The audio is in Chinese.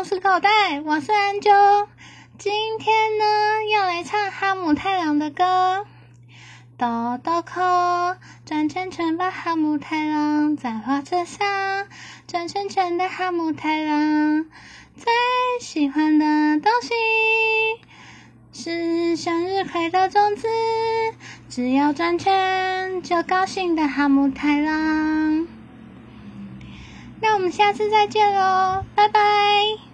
我是口袋，我是安啾。今天呢，要来唱哈姆太郎的歌。豆豆扣转圈圈吧，哈姆太郎在火车上转圈圈的哈姆太郎，最喜欢的东西是向日葵的种子，只要转圈就高兴的哈姆太郎。那我们下次再见喽，拜拜。